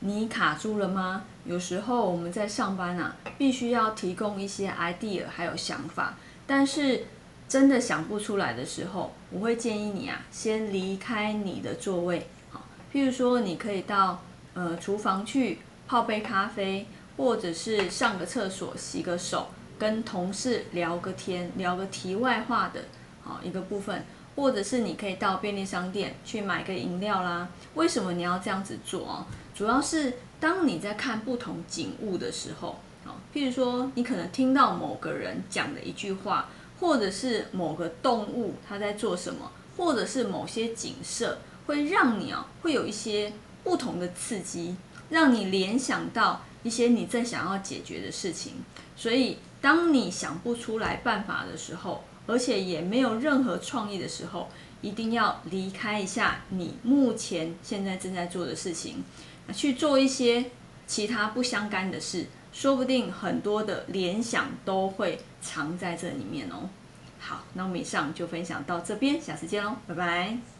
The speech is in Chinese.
你卡住了吗？有时候我们在上班啊，必须要提供一些 idea 还有想法，但是真的想不出来的时候，我会建议你啊，先离开你的座位，好，譬如说你可以到呃厨房去泡杯咖啡，或者是上个厕所洗个手，跟同事聊个天，聊个题外话的，好一个部分。或者是你可以到便利商店去买个饮料啦。为什么你要这样子做啊？主要是当你在看不同景物的时候，啊，譬如说你可能听到某个人讲的一句话，或者是某个动物它在做什么，或者是某些景色，会让你啊会有一些不同的刺激，让你联想到一些你在想要解决的事情。所以当你想不出来办法的时候，而且也没有任何创意的时候，一定要离开一下你目前现在正在做的事情，去做一些其他不相干的事，说不定很多的联想都会藏在这里面哦。好，那我们以上就分享到这边，下次见喽，拜拜。